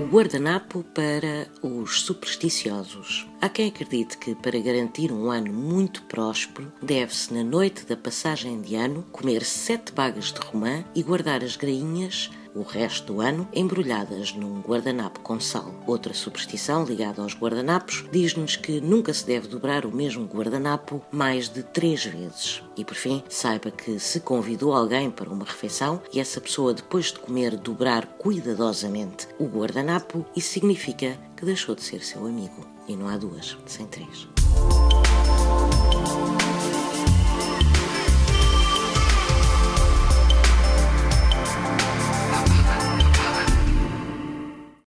guardanapo para os supersticiosos. Há quem acredite que, para garantir um ano muito próspero, deve-se, na noite da passagem de ano, comer sete bagas de romã e guardar as grainhas o resto do ano embrulhadas num guardanapo com sal. Outra superstição ligada aos guardanapos diz-nos que nunca se deve dobrar o mesmo guardanapo mais de três vezes. E por fim, saiba que se convidou alguém para uma refeição e essa pessoa depois de comer dobrar cuidadosamente o guardanapo, isso significa que deixou de ser seu amigo. E não há duas sem três.